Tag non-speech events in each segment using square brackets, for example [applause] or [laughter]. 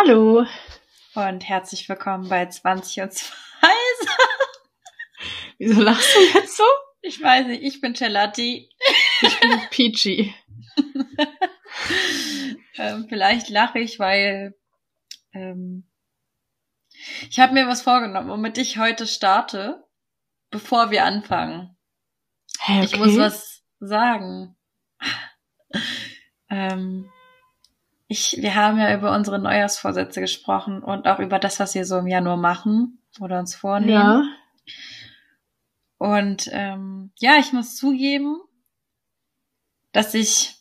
Hallo. Und herzlich willkommen bei 20 und 2. [laughs] Wieso lachst du jetzt so? Ich weiß nicht, ich bin Celati. Ich bin [laughs] Peachy. ähm, vielleicht lache ich, weil ähm, ich habe mir was vorgenommen, womit ich heute starte, bevor wir anfangen. Hä, okay. Ich muss was sagen. ähm, ich, wir haben ja über unsere Neujahrsvorsätze gesprochen und auch über das, was wir so im Januar machen oder uns vornehmen. Ja. Und ähm, ja, ich muss zugeben, dass ich,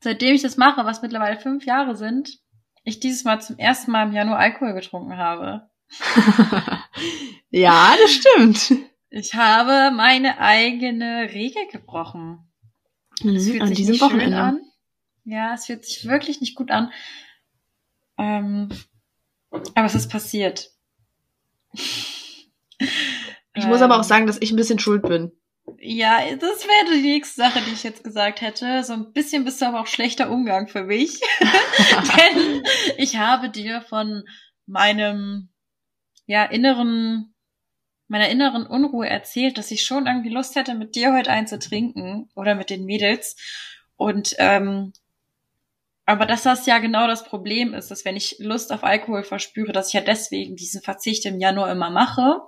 seitdem ich das mache, was mittlerweile fünf Jahre sind, ich dieses Mal zum ersten Mal im Januar Alkohol getrunken habe. [laughs] ja, das stimmt. Ich habe meine eigene Regel gebrochen. Es fühlt An sich diesem Wochenende. an. Ja, es fühlt sich wirklich nicht gut an. Ähm, aber es ist passiert. Ich muss aber auch Ähm, sagen, dass ich ein bisschen schuld bin. Ja, das wäre die nächste Sache, die ich jetzt gesagt hätte. So ein bisschen bist du aber auch schlechter Umgang für mich. [laughs] Denn ich habe dir von meinem, ja, inneren, meiner inneren Unruhe erzählt, dass ich schon irgendwie Lust hätte, mit dir heute einen zu trinken oder mit den Mädels. Und, ähm, aber dass das ja genau das Problem ist, dass wenn ich Lust auf Alkohol verspüre, dass ich ja deswegen diesen Verzicht im Januar immer mache.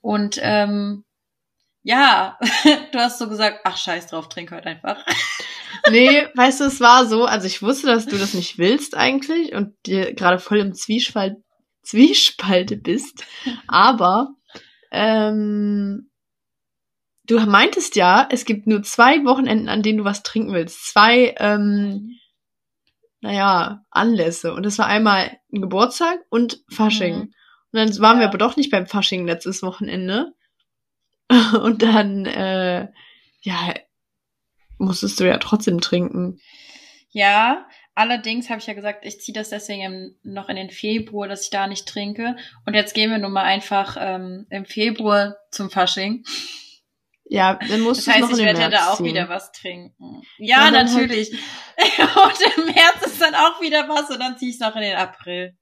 Und, ähm, ja, [laughs] du hast so gesagt, ach scheiß drauf, trink heute einfach. [laughs] Nee, weißt du, es war so, also ich wusste, dass du das nicht willst eigentlich und dir gerade voll im Zwiespalt, Zwiespalte bist. Aber ähm, du meintest ja, es gibt nur zwei Wochenenden, an denen du was trinken willst. Zwei, ähm, naja, Anlässe. Und das war einmal ein Geburtstag und Fasching. Mhm. Und dann waren wir Ja. aber doch nicht beim Fasching letztes Wochenende. [laughs] Und dann, äh, ja, musstest du ja trotzdem trinken. Ja, allerdings habe ich ja gesagt, ich ziehe das deswegen im, noch in den Februar, dass ich da nicht trinke. Und jetzt gehen wir nun mal einfach ähm, im Februar zum Fasching. Ja, dann musst Das heißt, noch ich werde ja da auch ziehen. wieder was trinken. Ja, Ja, dann halt- natürlich. [laughs] Und im März ist dann auch wieder was und dann ziehe ich es noch in den April.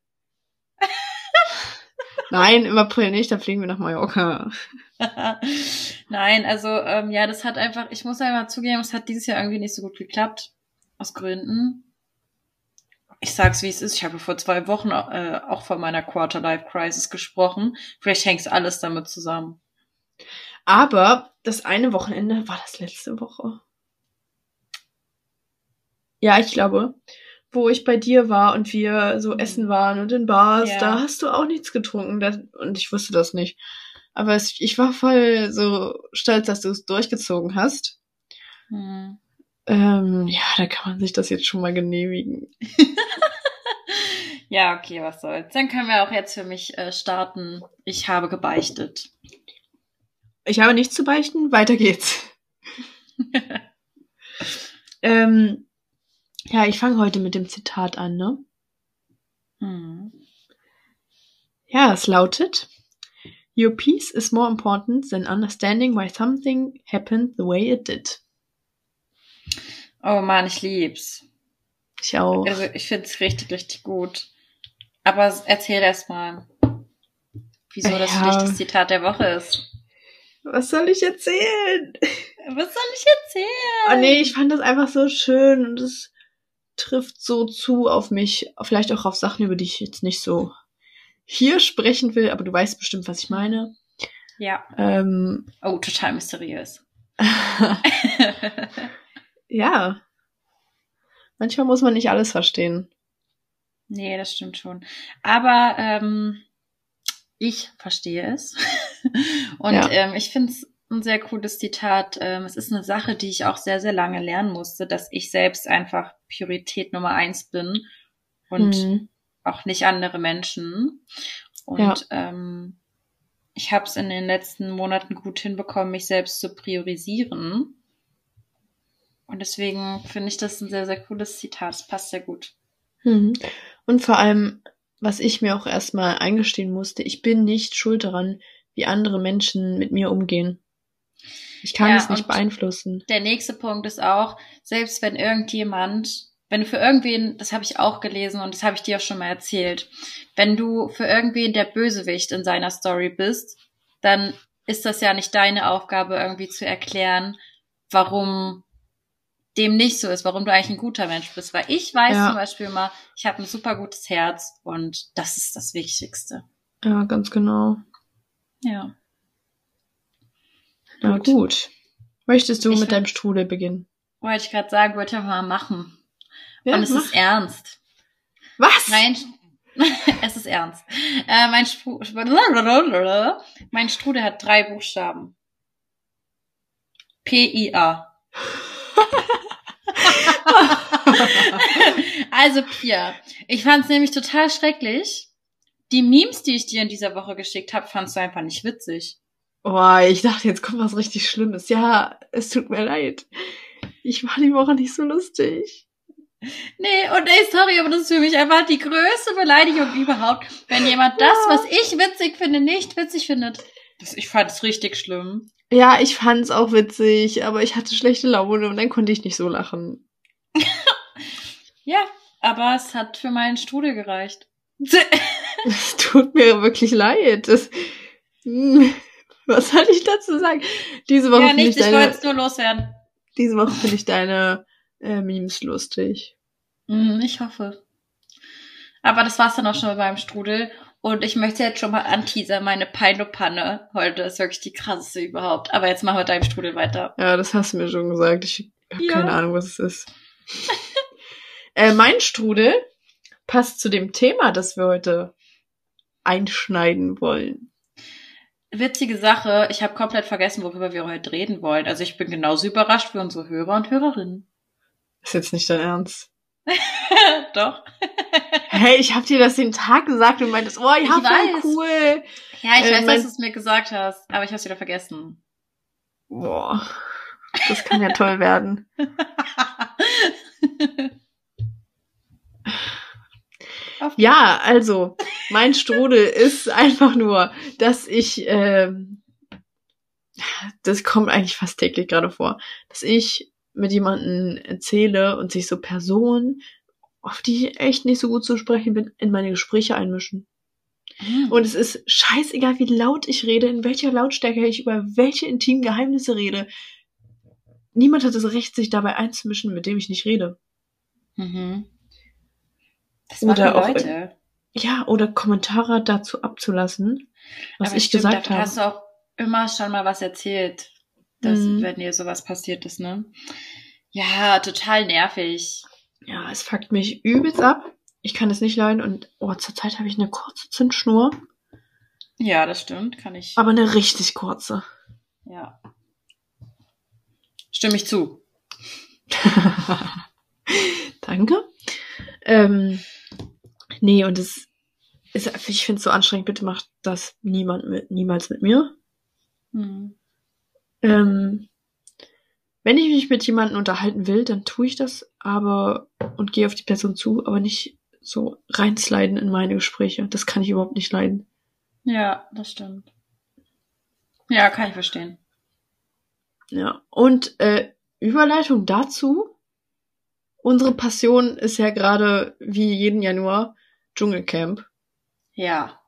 [laughs] Nein, im April nicht, da fliegen wir nach Mallorca. [laughs] Nein, also ähm, ja, das hat einfach, ich muss einmal zugeben, es hat dieses Jahr irgendwie nicht so gut geklappt. Aus Gründen. Ich sag's wie es ist. Ich habe vor zwei Wochen äh, auch von meiner Quarter-Life-Crisis gesprochen. Vielleicht hängt alles damit zusammen. Aber das eine Wochenende, war das letzte Woche? Ja, ich glaube, wo ich bei dir war und wir so Mhm. essen waren und in Bars, Ja. da hast du auch nichts getrunken. Das, und ich wusste das nicht. Aber es, ich war voll so stolz, dass du es durchgezogen hast. Hm. Ähm, ja, da kann man sich das jetzt schon mal genehmigen. [laughs] Ja, okay, was soll's. Dann können wir auch jetzt für mich äh, starten. Ich habe gebeichtet. Ich habe nichts zu beichten, weiter geht's. [laughs] ähm, ja, ich fange heute mit dem Zitat an, ne? Hm. Ja, es lautet: Your peace is more important than understanding why something happened the way it did. Oh man, ich lieb's. Ich auch. Also ich find's richtig, richtig gut. Aber erzähl erst mal, wieso das für Ja. dich das Zitat der Woche ist. Was soll ich erzählen? Was soll ich erzählen? Oh nee, ich fand das einfach so schön und es trifft so zu auf mich, vielleicht auch auf Sachen, über die ich jetzt nicht so hier sprechen will, aber du weißt bestimmt, was ich meine. Ja. Ähm, Oh, total mysteriös. [laughs] ja. Manchmal muss man nicht alles verstehen. nee, das stimmt schon. Aber ähm, ich verstehe es. [laughs] Und Ja. ähm, ich finde es ein sehr cooles Zitat. Ähm, es ist eine Sache, die ich auch sehr, sehr lange lernen musste, dass ich selbst einfach Priorität Nummer eins bin und Hm. auch nicht andere Menschen. Und Ja. ähm, ich habe es in den letzten Monaten gut hinbekommen, mich selbst zu priorisieren. Und deswegen finde ich das ein sehr, sehr cooles Zitat. Es passt sehr gut. Mhm. Und vor allem, was ich mir auch erstmal eingestehen musste, ich bin nicht schuld daran, wie andere Menschen mit mir umgehen. Ich kann Ja, es nicht beeinflussen. Der nächste Punkt ist auch, selbst wenn irgendjemand wenn du für irgendwen, das habe ich auch gelesen und das habe ich dir auch schon mal erzählt, wenn du für irgendwen der Bösewicht in seiner Story bist, dann ist das ja nicht deine Aufgabe, irgendwie zu erklären, warum dem nicht so ist, warum du eigentlich ein guter Mensch bist. Weil ich weiß ja. zum Beispiel immer, ich habe ein super gutes Herz und das ist das Wichtigste. Ja, ganz genau. Ja. Na gut. gut. Möchtest du ich mit deinem Strudel beginnen? Wollte ich gerade sagen, wollte ich mal machen. Ja, Und es mach. ist ernst. Was? Mein, [laughs] es ist ernst. Äh, mein, Spru [laughs] mein Strudel hat drei Buchstaben. P-I-A. [laughs] also Pia, ich fand es nämlich total schrecklich. Die Memes, die ich dir in dieser Woche geschickt habe, fandst du einfach nicht witzig. Boah, ich dachte, jetzt kommt was richtig Schlimmes. Ja, es tut mir leid. Ich war die Woche nicht so lustig. Nee, und ey, sorry, aber das ist für mich einfach die größte Beleidigung überhaupt, wenn jemand das, was ich witzig finde, nicht witzig findet. Das, ich fand es richtig schlimm. Ja, ich fand's auch witzig, aber ich hatte schlechte Laune und dann konnte ich nicht so lachen. [laughs] ja, aber es hat für meinen Strudel gereicht. [laughs] [laughs] Es tut mir wirklich leid. Das, hm, was soll ich dazu sagen? Diese Woche ja, nicht, ich, ich wollte es nur loswerden. Diese Woche finde ich deine äh, Memes lustig. Mm, ich hoffe. Aber das war's dann auch schon mit meinem Strudel. Und ich möchte jetzt schon mal anteasern, meine Peinopanne heute ist wirklich die krasseste überhaupt. Aber jetzt machen wir deinem Strudel weiter. Ja, das hast du mir schon gesagt. Ich habe ja. keine Ahnung, was es ist. [laughs] äh, mein Strudel passt zu dem Thema, das wir heute einschneiden wollen. Witzige Sache, ich habe komplett vergessen, worüber wir heute reden wollen. Also ich bin genauso überrascht für unsere Hörer und Hörerinnen. Ist jetzt nicht dein Ernst. [laughs] Doch. [laughs] hey, ich hab dir das den Tag gesagt und meintest, oh, ja, voll cool. Ja, ich äh, weiß, dass du es mir gesagt hast, aber ich hab's wieder vergessen. Boah, das kann ja toll werden. [laughs] ja, also, mein Strudel [laughs] ist einfach nur, dass ich, äh, das kommt eigentlich fast täglich gerade vor, dass ich mit jemandem erzähle und sich so Personen, auf die ich echt nicht so gut zu sprechen bin, in meine Gespräche einmischen. Mhm. Und es ist scheißegal, wie laut ich rede, in welcher Lautstärke ich über welche intimen Geheimnisse rede. Niemand hat das Recht, sich dabei einzumischen, mit dem ich nicht rede. Mhm. Das oder auch, Leute. Ja, oder Kommentare dazu abzulassen, was Aber ich stimmt, gesagt habe. hast du auch immer schon mal was erzählt dass, mhm. wenn dir sowas passiert ist, ne? Ja, total nervig. Ja, es fuckt mich übelst ab. Ich kann es nicht leiden und oh, zurzeit habe ich eine kurze Zündschnur. Ja, das stimmt, kann ich. Aber eine richtig kurze. Ja. Stimme ich zu. [laughs] Danke. Ähm, nee, und es ist, ich finde es so anstrengend, bitte macht das niemand mit, niemals mit mir. Mhm. Ähm, wenn ich mich mit jemandem unterhalten will, dann tue ich das, aber und gehe auf die Person zu, aber nicht so reinsliden in meine Gespräche. Das kann ich überhaupt nicht leiden. Ja, das stimmt. Ja, kann ich verstehen. Ja, und äh, Überleitung dazu. Unsere Passion ist ja gerade wie jeden Januar Dschungelcamp. Ja.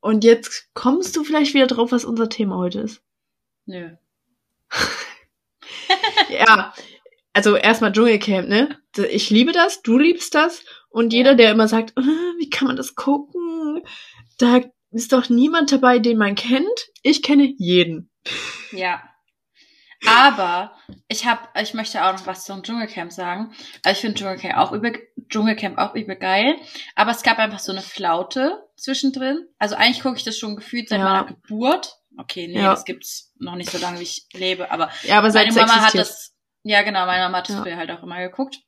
Und jetzt kommst du vielleicht wieder drauf, was unser Thema heute ist. Nö. [laughs] ja, also erstmal Dschungelcamp, ne? Ich liebe das, du liebst das. Und jeder, der immer sagt, oh, wie kann man das gucken? Da ist doch niemand dabei, den man kennt. Ich kenne jeden. Ja. Aber ich habe, ich möchte auch noch was zum Dschungelcamp sagen. Also ich finde Dschungelcamp auch über Dschungelcamp auch übel geil. Aber es gab einfach so eine Flaute zwischendrin. Also eigentlich gucke ich das schon gefühlt seit ja. meiner Geburt. Okay, nee, ja. das gibt's noch nicht so lange, wie ich lebe, aber, ja, aber meine Mama hat das, ja genau, meine Mama hat das ja. früher halt auch immer geguckt.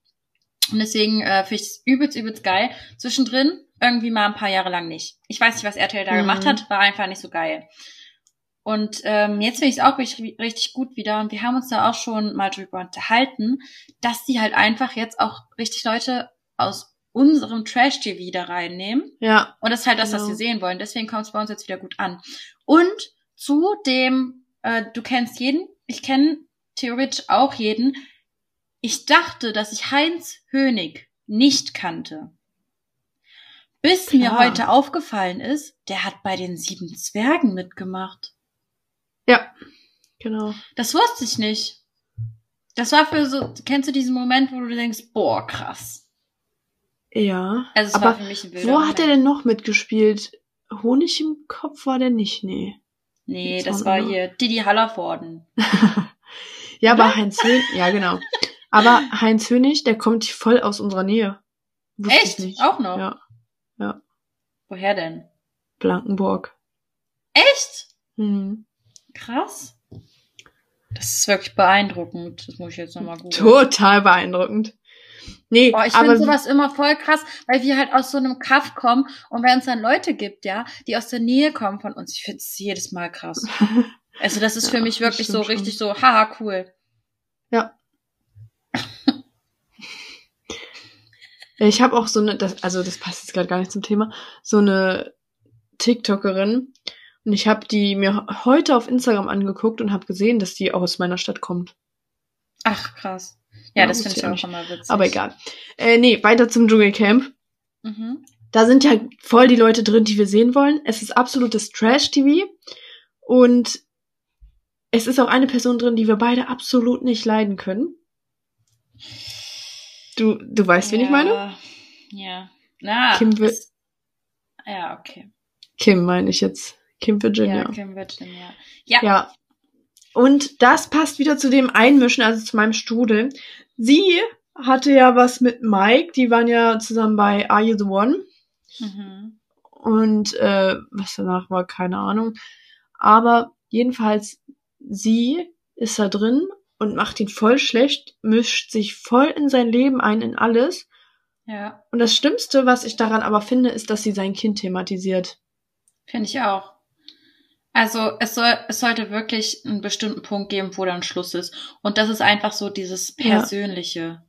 Und deswegen äh, finde ich es übelst, übelst geil. Zwischendrin irgendwie mal ein paar Jahre lang nicht. Ich weiß nicht, was RTL da mhm. gemacht hat, war einfach nicht so geil. Und ähm, jetzt finde ich es auch richtig, richtig gut wieder. Und wir haben uns da auch schon mal drüber unterhalten, dass die halt einfach jetzt auch richtig Leute aus unserem Trash-TV da reinnehmen. Ja. Und das ist halt das, genau. was wir sehen wollen. Deswegen kommt es bei uns jetzt wieder gut an. Und zu dem, äh, du kennst jeden, ich kenne theoretisch auch jeden. Ich dachte, dass ich Heinz Hönig nicht kannte. Bis Klar. mir heute aufgefallen ist, der hat bei den sieben Zwergen mitgemacht. Ja, genau. Das wusste ich nicht. Das war für so, kennst du diesen Moment, wo du denkst, boah, krass. Ja. Also es Aber war für mich ein wilder Wo hat er denn noch mitgespielt? Honig im Kopf war der nicht, nee. Nee, Jetzt das war noch? hier Didi Hallervorden. [laughs] ja, aber Heinz Hönig, ja genau. Aber Heinz Hönig, der kommt voll aus unserer Nähe. Wusste Echt? Ich nicht. Auch noch? Ja, Woher denn? Blankenburg. Echt? Mhm. Krass. Das ist wirklich beeindruckend. Das muss ich jetzt nochmal googeln. Total beeindruckend. Nee, Boah, ich finde sowas immer voll krass, weil wir halt aus so einem Kaff kommen und wenn es dann Leute gibt, ja, die aus der Nähe kommen von uns, ich finde es jedes Mal krass. [laughs] Also das ist für Ja, mich das wirklich so stimmt schon. richtig so, haha, cool. Ich habe auch so eine, das, also das passt jetzt gerade gar nicht zum Thema, so eine TikTokerin und ich habe die mir heute auf Instagram angeguckt und habe gesehen, dass die auch aus meiner Stadt kommt. Ach, krass. Ja, Ja, das finde ich auch nicht. immer witzig. Aber egal. Äh, nee, weiter zum Dschungelcamp. Mhm. Da sind ja voll die Leute drin, die wir sehen wollen. Es ist absolutes Trash-TV und es ist auch eine Person drin, die wir beide absolut nicht leiden können. Du, du weißt, wen ich meine? Ja. Na, Kim Wi- es- Ja, okay. Kim meine ich jetzt. Kim Virginia. Ja, Kim Virginia. Ja. Ja. Und das passt wieder zu dem Einmischen, also zu meinem Strudel. Sie hatte ja was mit Mike, die waren ja zusammen bei Are You the One? Mhm. Und äh, was danach war, keine Ahnung. Aber jedenfalls, sie ist da drin und macht ihn voll schlecht, mischt sich voll in sein Leben ein, in alles. Ja, Und das Schlimmste, was ich daran aber finde, ist, dass sie sein Kind thematisiert. finde ich auch. Also es soll, es sollte wirklich einen bestimmten Punkt geben, wo dann Schluss ist. Und das ist einfach so dieses Ja. Persönliche.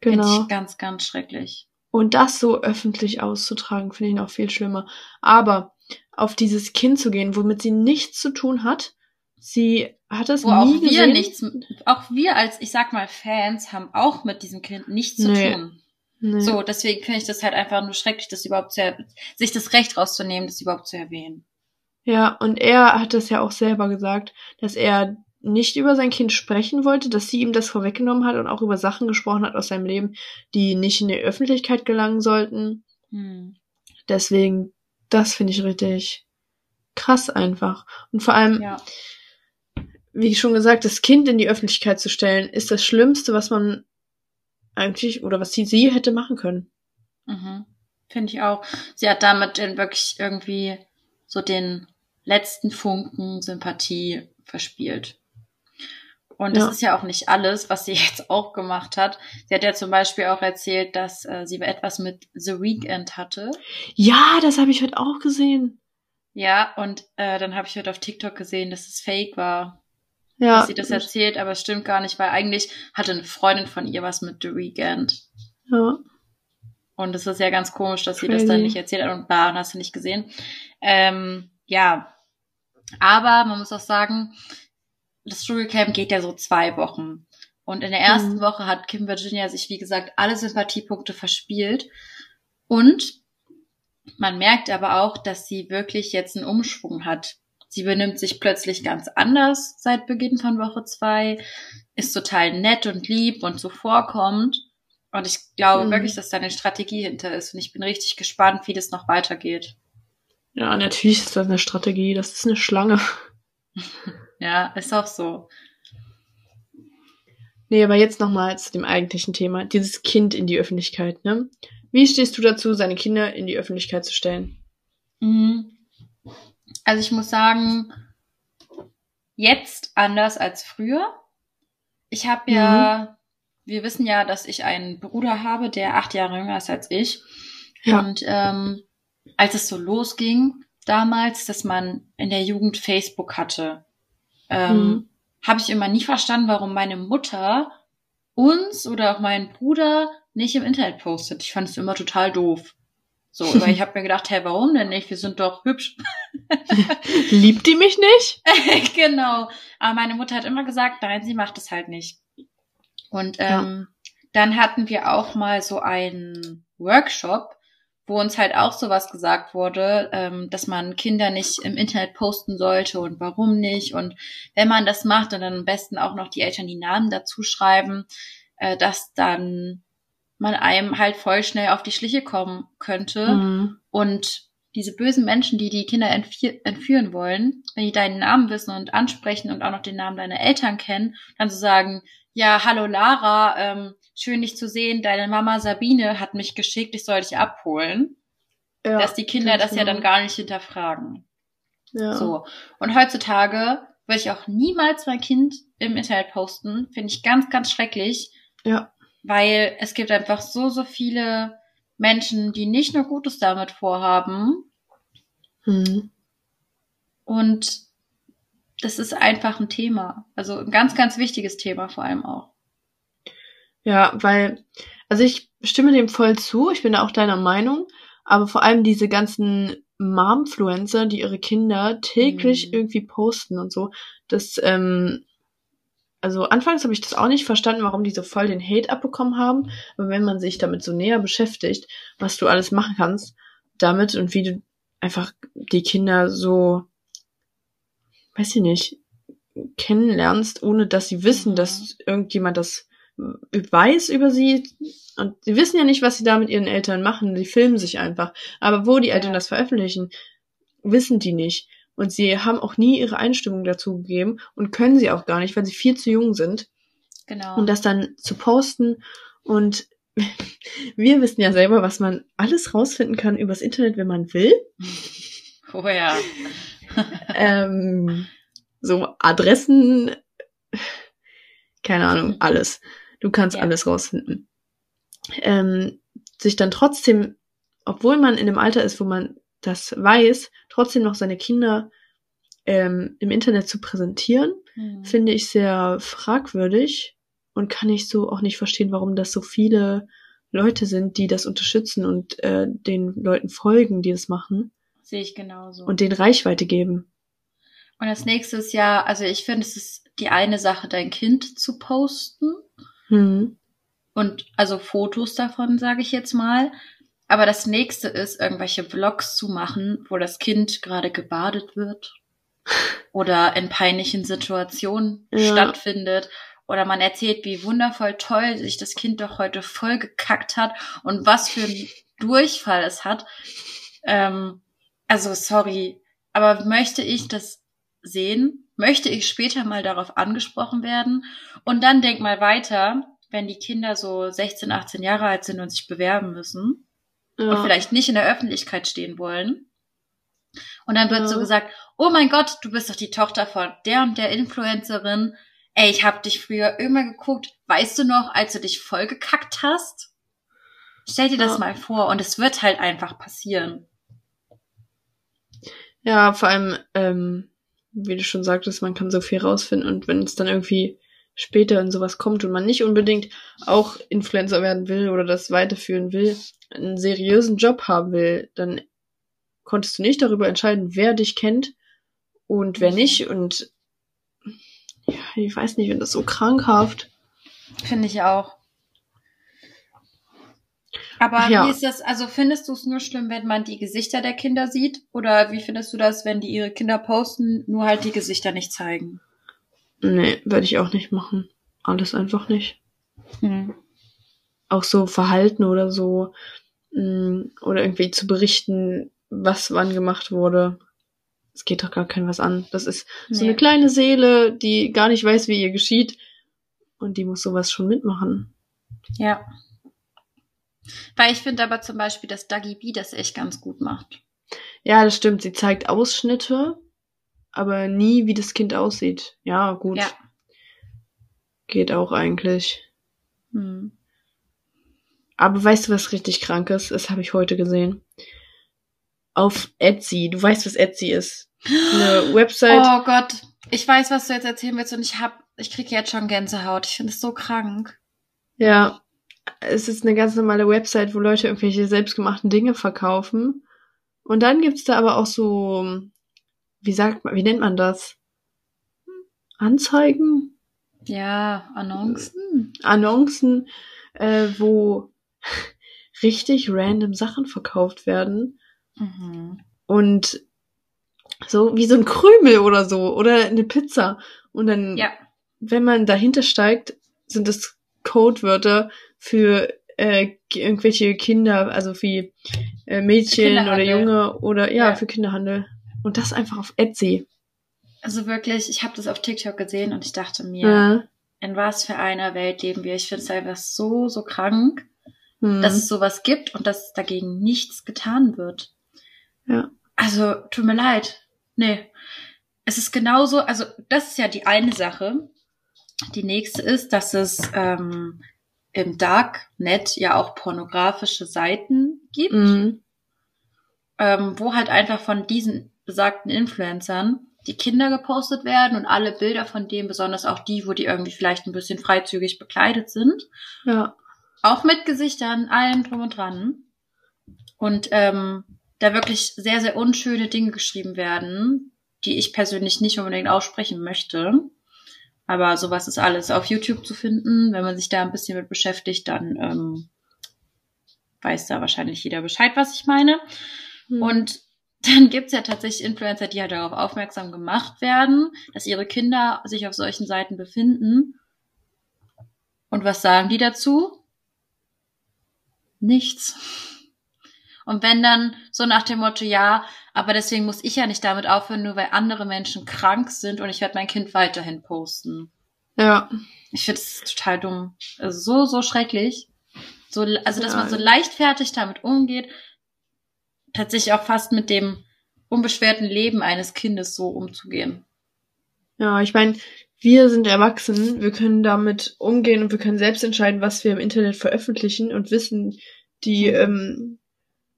Finde Genau. ich ganz, ganz schrecklich. Und das so öffentlich auszutragen, finde ich noch viel schlimmer. Aber auf dieses Kind zu gehen, womit sie nichts zu tun hat, sie hat es Wo auch nie wir gesehen. nichts, auch wir als, ich sag mal, Fans haben auch mit diesem Kind nichts zu Nee. tun. Nee. So, deswegen finde ich das halt einfach nur schrecklich, das überhaupt zu, sich das Recht rauszunehmen, das überhaupt zu erwähnen. Ja, und er hat es ja auch selber gesagt, dass er nicht über sein Kind sprechen wollte, dass sie ihm das vorweggenommen hat und auch über Sachen gesprochen hat aus seinem Leben, die nicht in die Öffentlichkeit gelangen sollten. Hm. Deswegen, das finde ich richtig krass einfach. Und vor allem, Ja. wie schon gesagt, das Kind in die Öffentlichkeit zu stellen, ist das Schlimmste, was man eigentlich oder was sie, sie hätte machen können. Mhm. Finde ich auch. Sie hat damit wirklich irgendwie so den letzten Funken Sympathie verspielt. Und das Ja. ist ja auch nicht alles, was sie [laughs] jetzt auch gemacht hat. Sie hat ja zum Beispiel auch erzählt, dass äh, sie etwas mit The Weeknd hatte. Ja, das habe ich heute auch gesehen. Ja, und äh, dann habe ich heute auf TikTok gesehen, dass es fake war, Ja, dass sie das erzählt, aber es stimmt gar nicht, weil eigentlich hatte eine Freundin von ihr was mit The Weeknd. ja. Und es ist ja ganz komisch, dass sie Crazy. das dann nicht erzählt hat und und hast du nicht gesehen. Ähm, ja. Aber man muss auch sagen, das Dschungelcamp geht ja so zwei Wochen. Und in der ersten Mhm. Woche hat Kim Virginia sich, wie gesagt, alle Sympathiepunkte verspielt. Und man merkt aber auch, dass sie wirklich jetzt einen Umschwung hat. Sie benimmt sich plötzlich ganz anders seit Beginn von Woche zwei, ist total nett und lieb und zuvorkommend. Und ich glaube Mhm. wirklich, dass da eine Strategie hinter ist. Und ich bin richtig gespannt, wie das noch weitergeht. Ja, natürlich ist das eine Strategie. Das ist eine Schlange. [laughs] Ja, ist auch so. Nee, aber jetzt nochmal zu dem eigentlichen Thema. Dieses Kind in die Öffentlichkeit, ne? Wie stehst du dazu, seine Kinder in die Öffentlichkeit zu stellen? Mhm. Also ich muss sagen, jetzt anders als früher. Ich habe ja, wir wissen ja, dass ich einen Bruder habe, der acht Jahre jünger ist als ich. Ja. Und ähm, als es so losging damals, dass man in der Jugend Facebook hatte, ähm, Mhm. habe ich immer nie verstanden, warum meine Mutter uns oder auch meinen Bruder nicht im Internet postet. Ich fand es immer total doof. So, aber ich [laughs] habe mir gedacht, hey, warum denn nicht? Wir sind doch hübsch. [laughs] Liebt die mich nicht? [laughs] genau. Aber meine Mutter hat immer gesagt, nein, sie macht es halt nicht. Und Ja. ähm, dann hatten wir auch mal so einen Workshop, wo uns halt auch sowas gesagt wurde, ähm, dass man Kinder nicht im Internet posten sollte und warum nicht. Und wenn man das macht und dann am besten auch noch die Eltern die Namen dazu schreiben, äh, dass dann man einem halt voll schnell auf die Schliche kommen könnte. Mhm. Und diese bösen Menschen, die die Kinder entführen wollen, wenn die deinen Namen wissen und ansprechen und auch noch den Namen deiner Eltern kennen, dann zu so sagen, ja, hallo Lara, ähm, schön dich zu sehen, deine Mama Sabine hat mich geschickt, ich soll dich abholen. Ja, dass die Kinder das ja dann gar nicht hinterfragen. Ja. So. Und heutzutage würde ich auch niemals mein Kind im Internet posten. Finde ich ganz, ganz schrecklich. Ja. Weil es gibt einfach so, so viele Menschen, die nicht nur Gutes damit vorhaben. Hm. Und das ist einfach ein Thema. Also ein ganz, ganz wichtiges Thema vor allem auch. Ja, weil, also ich stimme dem voll zu, ich bin da auch deiner Meinung, aber vor allem diese ganzen Momfluencer, die ihre Kinder täglich mhm. irgendwie posten und so, das, ähm, also anfangs habe ich das auch nicht verstanden, warum die so voll den Hate abbekommen haben, aber wenn man sich damit so näher beschäftigt, was du alles machen kannst damit und wie du einfach die Kinder so weiß ich nicht, kennenlernst, ohne dass sie wissen, dass irgendjemand das weiß über sie. Und sie wissen ja nicht, was sie da mit ihren Eltern machen. Sie filmen sich einfach. Aber wo die Eltern das veröffentlichen, wissen die nicht. Und sie haben auch nie ihre Einstimmung dazu gegeben und können sie auch gar nicht, weil sie viel zu jung sind. Genau. Und das dann zu posten und [laughs] wir wissen ja selber, was man alles rausfinden kann übers Internet, wenn man will. [laughs] Oh ja [laughs] ähm, so Adressen, keine Ahnung, alles. Du kannst ja. alles rausfinden. Ähm, sich dann trotzdem, obwohl man in dem Alter ist, wo man das weiß, trotzdem noch seine Kinder ähm, im Internet zu präsentieren, mhm. finde ich sehr fragwürdig und kann ich so auch nicht verstehen, warum das so viele Leute sind, die das unterstützen und äh, den Leuten folgen, die das machen. Sehe ich genauso. Und den Reichweite geben. Und das nächste ist ja, also ich finde, es ist die eine Sache, dein Kind zu posten. Mhm. Und also Fotos davon, sage ich jetzt mal. Aber das nächste ist, irgendwelche Vlogs zu machen, wo das Kind gerade gebadet wird oder in peinlichen Situationen ja. stattfindet. Oder man erzählt, wie wundervoll toll sich das Kind doch heute voll gekackt hat und was für ein Durchfall es hat. Ähm, also sorry, aber möchte ich das sehen? Möchte ich später mal darauf angesprochen werden? Und dann denk mal weiter, wenn die Kinder so 16, 18 Jahre alt sind und sich bewerben müssen ja. und vielleicht nicht in der Öffentlichkeit stehen wollen. Und dann wird ja. so gesagt, oh mein Gott, du bist doch die Tochter von der und der Influencerin. Ey, ich hab dich früher immer geguckt. Weißt du noch, als du dich vollgekackt hast? Stell dir das ja. mal vor und es wird halt einfach passieren. Ja, vor allem, ähm, wie du schon sagtest, man kann so viel rausfinden und wenn es dann irgendwie später in sowas kommt und man nicht unbedingt auch Influencer werden will oder das weiterführen will, einen seriösen Job haben will, dann konntest du nicht darüber entscheiden, wer dich kennt und wer nicht und ja, ich weiß nicht, wenn das so krankhaft. Finde ich auch. Aber ja. wie ist das, also findest du es nur schlimm, wenn man die Gesichter der Kinder sieht? Oder wie findest du das, wenn die ihre Kinder posten, nur halt die Gesichter nicht zeigen? Nee, würde ich auch nicht machen. Alles einfach nicht. Hm. Auch so Verhalten oder so, oder irgendwie zu berichten, was wann gemacht wurde. Es geht doch gar kein was an. Das ist nee. so eine kleine Seele, die gar nicht weiß, wie ihr geschieht. Und die muss sowas schon mitmachen. Ja. Weil ich finde aber zum Beispiel, dass Dagi B das echt ganz gut macht. Ja, das stimmt. Sie zeigt Ausschnitte, aber nie, wie das Kind aussieht. Ja, gut. Ja. Geht auch eigentlich. Hm. Aber weißt du, was richtig krank ist? Das habe ich heute gesehen. Auf Etsy. Du weißt, was Etsy ist. Eine [gasps] Website. Oh Gott. Ich weiß, was du jetzt erzählen willst und ich hab, ich krieg jetzt schon Gänsehaut. Ich finde es so krank. Ja, es ist eine ganz normale Website, wo Leute irgendwelche selbstgemachten Dinge verkaufen. Und dann gibt's da aber auch so, wie sagt man, wie nennt man das? Anzeigen? Ja, Annoncen. Annoncen, äh, wo richtig random Sachen verkauft werden. Mhm. Und so wie so ein Krümel oder so oder eine Pizza. Und dann, Ja. wenn man dahinter steigt, sind das Codewörter für äh, irgendwelche Kinder, also wie äh, Mädchen oder. Junge oder ja, Ja. für Kinderhandel. Und das einfach auf Etsy. Also wirklich, ich habe das auf TikTok gesehen und ich dachte mir, Ja. in was für einer Welt leben wir? Ich finde es einfach so, so krank, Hm. dass es sowas gibt und dass dagegen nichts getan wird. Ja. Also, tut mir leid. Nee. Es ist genauso, also das ist ja die eine Sache. Die nächste ist, dass es ähm, im Darknet ja auch pornografische Seiten gibt, Mhm. ähm, wo halt einfach von diesen besagten Influencern die Kinder gepostet werden und alle Bilder von denen, besonders auch die, wo die irgendwie vielleicht ein bisschen freizügig bekleidet sind, Ja. Auch mit Gesichtern, allem drum und dran. Und ähm, da wirklich sehr, sehr unschöne Dinge geschrieben werden, die ich persönlich nicht unbedingt aussprechen möchte. Aber sowas ist alles auf YouTube zu finden. Wenn man sich da ein bisschen mit beschäftigt, dann ähm, weiß da wahrscheinlich jeder Bescheid, was ich meine. Hm. Und [laughs] dann gibt's ja tatsächlich Influencer, die halt darauf aufmerksam gemacht werden, dass ihre Kinder sich auf solchen Seiten befinden. Und was sagen die dazu? Nichts. Und wenn dann so nach dem Motto, ja, aber deswegen muss ich ja nicht damit aufhören, nur weil andere Menschen krank sind und ich werde mein Kind weiterhin posten. ja. Ich finde es total dumm. Also so, so schrecklich. So, also, dass Ja. man so leichtfertig damit umgeht, tatsächlich auch fast mit dem unbeschwerten Leben eines Kindes so umzugehen. Ja, ich meine, wir sind erwachsen, wir können damit umgehen und wir können selbst entscheiden, was wir im Internet veröffentlichen und wissen die ähm,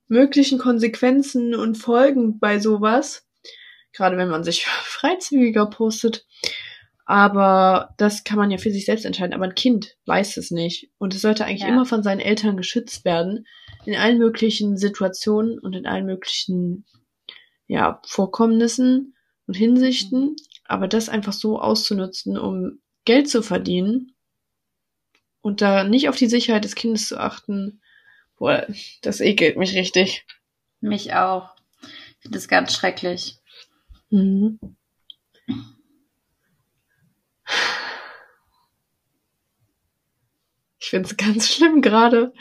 möglichen Konsequenzen und Folgen bei sowas. Gerade wenn man sich [laughs] freizügiger postet. Aber das kann man ja für sich selbst entscheiden. Aber ein Kind weiß es nicht. Und es sollte eigentlich Ja. immer von seinen Eltern geschützt werden. In allen möglichen Situationen und in allen möglichen ja, Vorkommnissen und Hinsichten. Aber das einfach so auszunutzen, um Geld zu verdienen und da nicht auf die Sicherheit des Kindes zu achten, boah, das ekelt mich richtig. Mich auch. Ich finde das ganz schrecklich. Mhm. Ich finde es ganz schlimm gerade.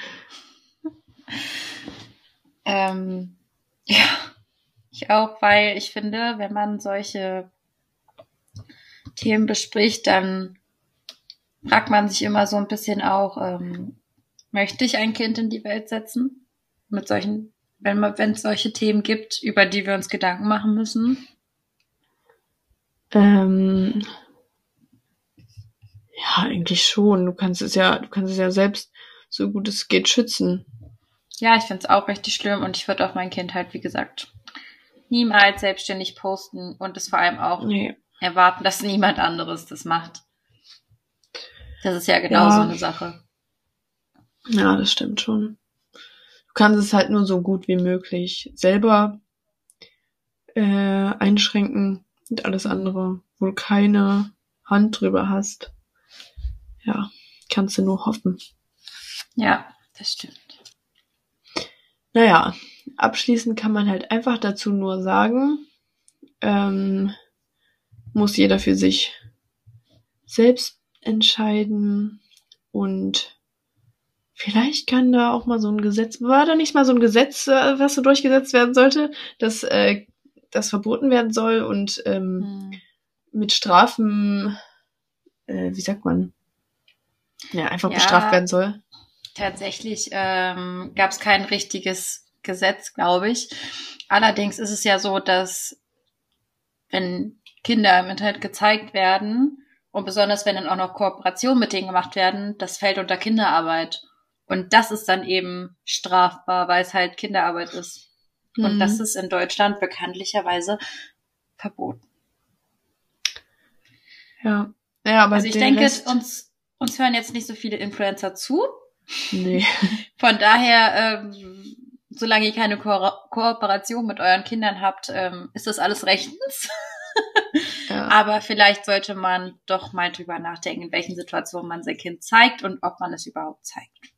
Ähm, ja, ich auch, weil ich finde, wenn man solche Themen bespricht, dann fragt man sich immer so ein bisschen auch, ähm, möchte ich ein Kind in die Welt setzen? Mit solchen, wenn man, wenn es solche Themen gibt, über die wir uns Gedanken machen müssen. Ähm, ja, eigentlich schon. Du kannst es ja, du kannst es ja selbst so gut es geht schützen. Ja, ich finde es auch richtig schlimm und ich würde auch mein Kind halt, wie gesagt, niemals selbstständig posten und es vor allem auch Nee. Erwarten, dass niemand anderes das macht. Das ist ja genau Ja. so eine Sache. Ja, das stimmt schon. Du kannst es halt nur so gut wie möglich selber äh, einschränken und alles andere, wo du keine Hand drüber hast. Ja, kannst du nur hoffen. Ja, das stimmt. Naja, abschließend kann man halt einfach dazu nur sagen, ähm, muss jeder für sich selbst entscheiden und vielleicht kann da auch mal so ein Gesetz, war da nicht mal so ein Gesetz, äh, was so durchgesetzt werden sollte, dass äh, das verboten werden soll und ähm, Hm. mit Strafen, äh, wie sagt man, ja, einfach Ja. bestraft werden soll. Tatsächlich ähm, gab es kein richtiges Gesetz, glaube ich. Allerdings ist es ja so, dass wenn Kinder im Internet gezeigt werden und besonders wenn dann auch noch Kooperationen mit denen gemacht werden, das fällt unter Kinderarbeit. Und das ist dann eben strafbar, weil es halt Kinderarbeit ist. Und Mhm. das ist in Deutschland bekanntlicherweise verboten. ja. Ja, aber Also ich den denke, Rest, uns, uns hören jetzt nicht so viele Influencer zu. nee. [laughs] Von daher, ähm, solange ihr keine Ko Kooperation mit euren Kindern habt, ähm, ist das alles rechtens. Ja. Aber vielleicht sollte man doch mal drüber nachdenken, in welchen Situationen man sein Kind zeigt und ob man es überhaupt zeigt.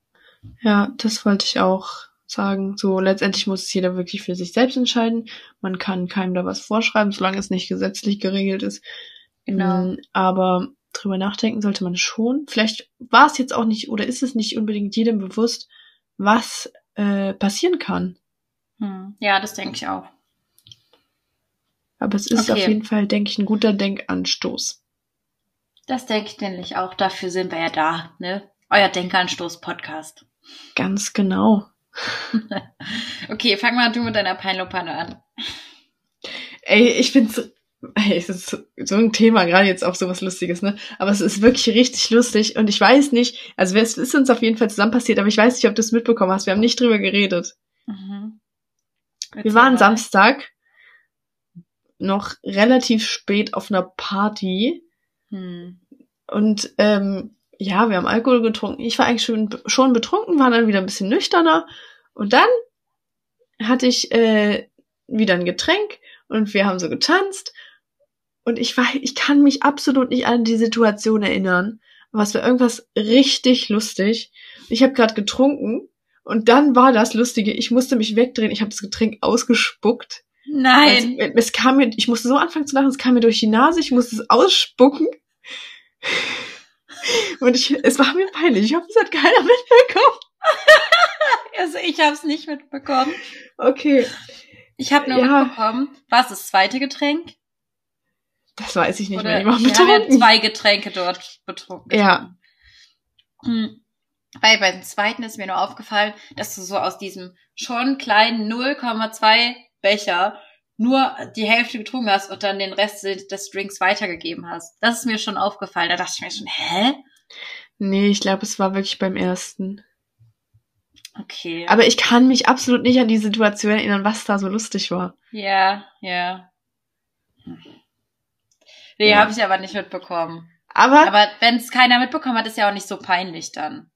Ja, das wollte ich auch sagen. So, letztendlich muss es jeder wirklich für sich selbst entscheiden. Man kann keinem da was vorschreiben, solange es nicht gesetzlich geregelt ist. Genau. Mm, Aber drüber nachdenken sollte man schon. Vielleicht war es jetzt auch nicht oder ist es nicht unbedingt jedem bewusst, was äh, passieren kann. Hm. Ja, das denke ich auch. Aber es ist Okay. auf jeden Fall, denke ich, ein guter Denkanstoß. Das denke ich nämlich auch. Dafür sind wir ja da, ne? Euer Denkanstoß-Podcast. Ganz genau. [laughs] Okay, fang mal du mit deiner Peinlopanne an. Ey, ich find's, ey, es ist so ein Thema, gerade jetzt auch sowas Lustiges, ne? Aber es ist wirklich richtig lustig und ich weiß nicht, also es ist uns auf jeden Fall zusammen passiert, aber ich weiß nicht, ob du es mitbekommen hast. Wir haben nicht drüber geredet. Mhm. Wir waren Samstag noch relativ spät auf einer Party Hm. und ähm, ja, wir haben Alkohol getrunken. Ich war eigentlich schon, schon betrunken, war dann wieder ein bisschen nüchterner und dann hatte ich äh, wieder ein Getränk und wir haben so getanzt und ich war, ich kann mich absolut nicht an die Situation erinnern, aber es war irgendwas richtig lustig. Ich habe gerade getrunken und dann war das Lustige, ich musste mich wegdrehen, ich habe das Getränk ausgespuckt. Nein. Also, es kam mir, ich musste so anfangen zu lachen, es kam mir durch die Nase, ich musste es ausspucken. Und ich, es war mir peinlich. Ich hoffe, es hat keiner mitbekommen. [laughs] Also ich habe es nicht mitbekommen. Okay, Ich habe nur Ja. mitbekommen, was das zweite Getränk? das weiß ich nicht Oder mehr. Ich war wir haben ja betrunken. zwei Getränke dort betrunken. Ja. Hm. Weil beim zweiten ist mir nur aufgefallen, dass du so aus diesem schon kleinen 0,2 Becher nur die Hälfte getrunken hast und dann den Rest des Drinks weitergegeben hast. Das ist mir schon aufgefallen. Da dachte ich mir schon, hä? Nee, ich glaube, es war wirklich beim ersten. Okay. Aber ich kann mich absolut nicht an die Situation erinnern, was da so lustig war. ja, ja. Hm. Nee, Ja. habe ich aber nicht mitbekommen. Aber, Aber wenn es keiner mitbekommen hat, ist ja auch nicht so peinlich dann.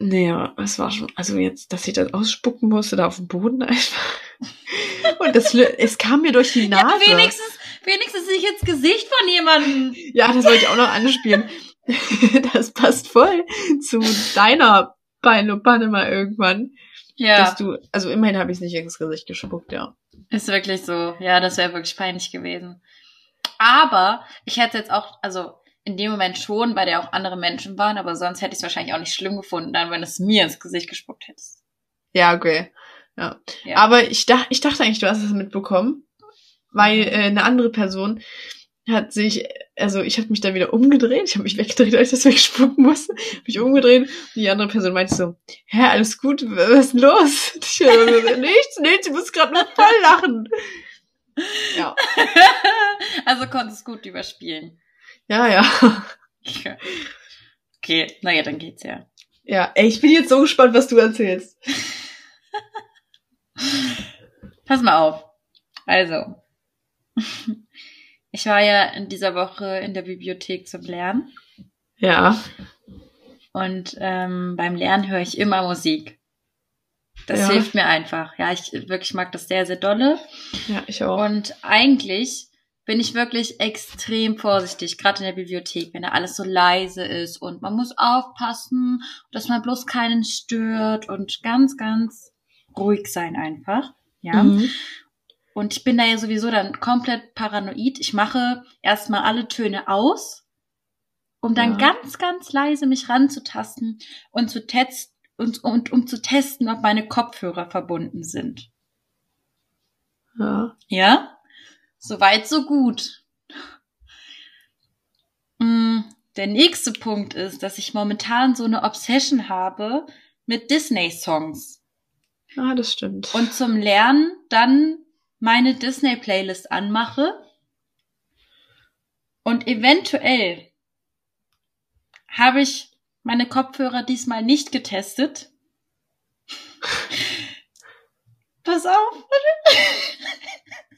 Aber es war schon, also jetzt, dass ich das ausspucken musste, da auf dem Boden einfach. [laughs] Und das, es kam mir durch die Nase. Ja, wenigstens, wenigstens nicht ins Gesicht von jemandem. Ja, das wollte ich auch noch anspielen. [laughs] Das passt voll zu deiner Beinlopanne mal irgendwann. Ja. Dass du, also immerhin habe ich es nicht ins Gesicht gespuckt, ja. Ist wirklich so. Ja, das wäre wirklich peinlich gewesen. Aber ich hätte jetzt auch, also in dem Moment schon, weil da auch andere Menschen waren, aber sonst hätte ich es wahrscheinlich auch nicht schlimm gefunden, dann, wenn es mir ins Gesicht gespuckt hättest. Ja, okay. Ja. Ja. Aber ich, dach, ich dachte eigentlich, du hast es mitbekommen, weil Mhm. äh, eine andere Person hat sich, also ich habe mich dann wieder umgedreht, ich habe mich weggedreht, als ich das wegspucken musste, hab mich umgedreht und die andere Person meinte so, hä, alles gut, was ist denn los? [laughs] Ich so, nichts, nichts, ich muss gerade nur voll lachen. Ja, [laughs] also konntest es gut überspielen. Ja, ja. Ja. Okay, naja, dann geht's ja. Ja, ey, ich bin jetzt so gespannt, was du erzählst. Pass mal auf. Also, [laughs] ich war ja in dieser Woche in der Bibliothek zum Lernen Ja, und ähm, beim Lernen höre ich immer Musik. Das Ja. hilft mir einfach. Ja, ich wirklich mag das sehr, sehr dolle. ja, ich auch. Und eigentlich bin ich wirklich extrem vorsichtig, gerade in der Bibliothek, wenn da alles so leise ist und man muss aufpassen, dass man bloß keinen stört und ganz, ganz ruhig sein einfach. Ja. Mhm. Und ich bin da ja sowieso dann komplett paranoid. Ich mache erstmal alle Töne aus, um dann Ja. ganz, ganz leise mich ranzutasten und zu testen und, und um zu testen, ob meine Kopfhörer verbunden sind. Ja. Ja? Soweit, so gut. Mm, Der nächste Punkt ist, dass ich momentan so eine Obsession habe mit Disney-Songs. Ah, das stimmt. Und zum Lernen dann meine Disney-Playlist anmache und eventuell habe ich meine Kopfhörer diesmal nicht getestet. [laughs] Pass auf. [laughs]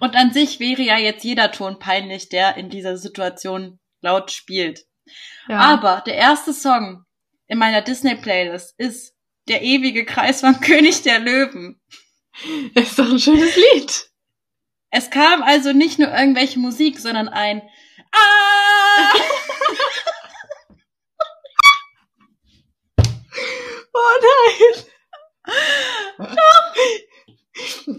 Und an sich wäre ja jetzt jeder Ton peinlich, der in dieser Situation laut spielt. ja. Aber der erste Song in meiner Disney-Playlist ist Der ewige Kreis vom [laughs] König der Löwen. Das ist doch ein schönes Lied. Es kam also nicht nur irgendwelche Musik, sondern ein Ah! [laughs] Oh nein! [laughs]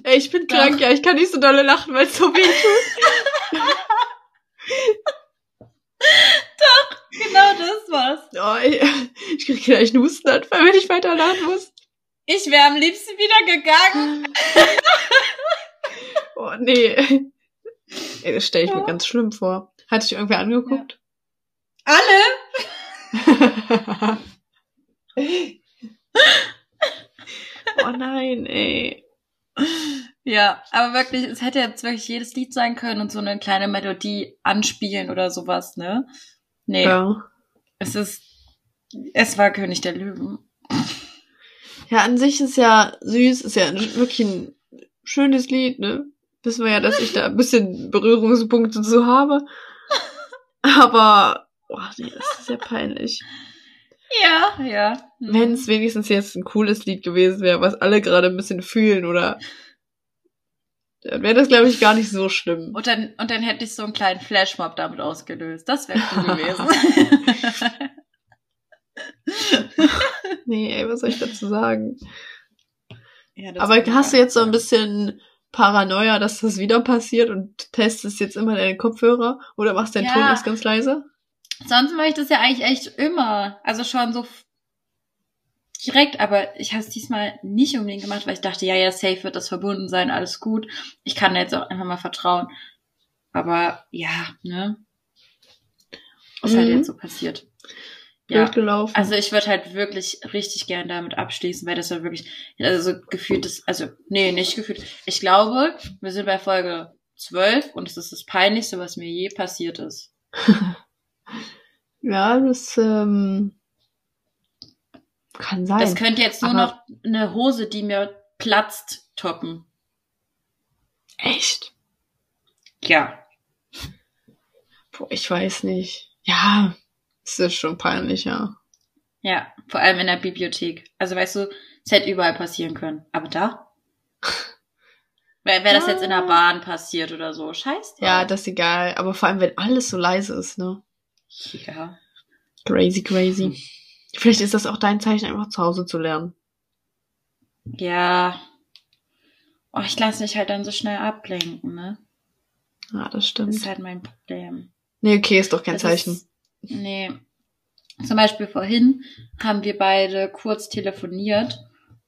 Ey, ich bin Doch. krank, ja. Ich kann nicht so dolle lachen, weil es so weh tut. Genau das war's. Oh, ich krieg gleich einen Hustenanfall, wenn ich weiter lachen muss. Ich wäre am liebsten wieder gegangen. Oh, nee. Ey, das stelle ich mir Ja. ganz schlimm vor. Hat dich irgendwer angeguckt? Alle? [laughs] oh nein, ey. Ja, aber wirklich, es hätte jetzt wirklich jedes Lied sein können und so eine kleine Melodie anspielen oder sowas, ne? Nee, Ja. es ist, es war König der Löwen. Ja, an sich ist ja süß, ist ja wirklich ein schönes Lied, ne? Wissen wir ja, dass ich da ein bisschen Berührungspunkte zu habe. [laughs] Aber, oh nee, das ist ja peinlich. Ja, ja. Hm. Wenn es wenigstens jetzt ein cooles Lied gewesen wäre, was alle gerade ein bisschen fühlen oder dann wäre das, glaube ich, gar nicht so schlimm. Und dann, und dann hätte ich so einen kleinen Flashmob damit ausgelöst. Das wäre cool [laughs] gewesen. [laughs] Nee, ey, was soll ich dazu sagen? ja, Aber hast du jetzt so ein bisschen Paranoia, dass das wieder passiert und testest jetzt immer deine Kopfhörer oder machst deinen Ja. Ton erst ganz leise? Sonst mache ich das ja eigentlich echt immer. Also schon so direkt, aber ich habe es diesmal nicht unbedingt gemacht, weil ich dachte, ja, ja, safe wird das verbunden sein, alles gut. Ich kann da jetzt auch einfach mal vertrauen. Aber ja, ne? Ist halt Mhm. jetzt so passiert. Ja. gelaufen. Also ich würde halt wirklich richtig gern damit abschließen, weil das ja wirklich, also so gefühlt ist, also, nee, nicht gefühlt. Ich glaube, wir sind bei Folge 12 und es ist das Peinlichste, was mir je passiert ist. [laughs] ja, das ähm, kann sein. Das könnte jetzt nur noch eine Hose, die mir platzt, toppen. Echt? Ja. Boah, ich weiß nicht. Ja, es ist schon peinlich, ja. Ja, vor allem in der Bibliothek. Also weißt du, es hätte überall passieren können. Aber da? Wäre wär das jetzt in der Ah. Bahn passiert oder so? Scheiß drauf. Ja, das ist egal. Aber vor allem, wenn alles so leise ist, ne? Ja. Crazy, crazy. Vielleicht ist das auch dein Zeichen, einfach zu Hause zu lernen. Ja. Oh, ich lasse mich halt dann so schnell ablenken, ne? Ja, das Das stimmt. ist halt mein Problem. Nee, okay, ist doch kein Das Zeichen. Ist, nee. Zum Beispiel vorhin haben wir beide kurz telefoniert